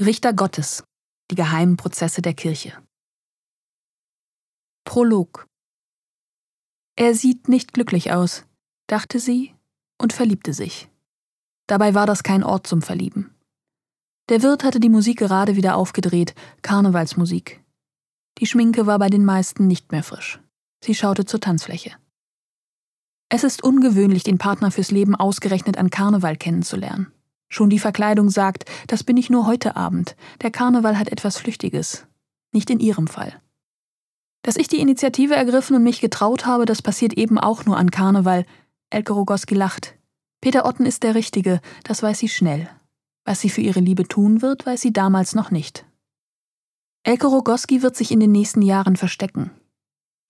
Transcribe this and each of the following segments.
Richter Gottes. Die geheimen Prozesse der Kirche. Prolog. Er sieht nicht glücklich aus, dachte sie und verliebte sich. Dabei war das kein Ort zum Verlieben. Der Wirt hatte die Musik gerade wieder aufgedreht, Karnevalsmusik. Die Schminke war bei den meisten nicht mehr frisch. Sie schaute zur Tanzfläche. Es ist ungewöhnlich, den Partner fürs Leben ausgerechnet an Karneval kennenzulernen. Schon die Verkleidung sagt, das bin ich nur heute Abend. Der Karneval hat etwas Flüchtiges. Nicht in ihrem Fall. Dass ich die Initiative ergriffen und mich getraut habe, das passiert eben auch nur an Karneval. Elke Rogoski lacht. Peter Otten ist der Richtige, das weiß sie schnell. Was sie für ihre Liebe tun wird, weiß sie damals noch nicht. Elke Rogoski wird sich in den nächsten Jahren verstecken.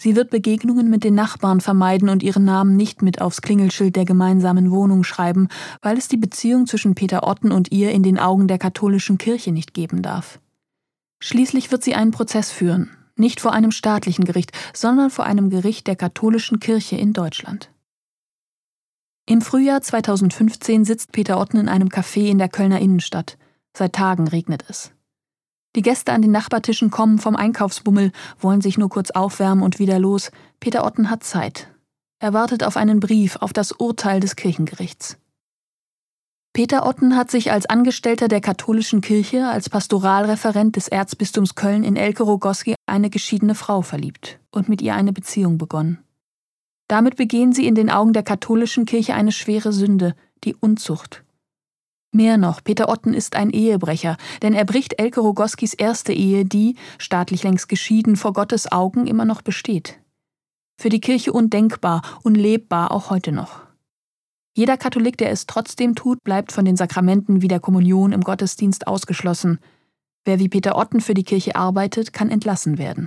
Sie wird Begegnungen mit den Nachbarn vermeiden und ihren Namen nicht mit aufs Klingelschild der gemeinsamen Wohnung schreiben, weil es die Beziehung zwischen Peter Otten und ihr in den Augen der katholischen Kirche nicht geben darf. Schließlich wird sie einen Prozess führen, nicht vor einem staatlichen Gericht, sondern vor einem Gericht der katholischen Kirche in Deutschland. Im Frühjahr 2015 sitzt Peter Otten in einem Café in der Kölner Innenstadt. Seit Tagen regnet es. Die Gäste an den Nachbartischen kommen vom Einkaufsbummel, wollen sich nur kurz aufwärmen und wieder los. Peter Otten hat Zeit. Er wartet auf einen Brief, auf das Urteil des Kirchengerichts. Peter Otten hat sich als Angestellter der katholischen Kirche, als Pastoralreferent des Erzbistums Köln in Elke Rogoski eine geschiedene Frau verliebt und mit ihr eine Beziehung begonnen. Damit begehen sie in den Augen der katholischen Kirche eine schwere Sünde, die Unzucht. Mehr noch, Peter Otten ist ein Ehebrecher, denn er bricht Elke Rogoskis erste Ehe, die, staatlich längst geschieden, vor Gottes Augen immer noch besteht. Für die Kirche undenkbar, unlebbar, auch heute noch. Jeder Katholik, der es trotzdem tut, bleibt von den Sakramenten wie der Kommunion im Gottesdienst ausgeschlossen. Wer wie Peter Otten für die Kirche arbeitet, kann entlassen werden.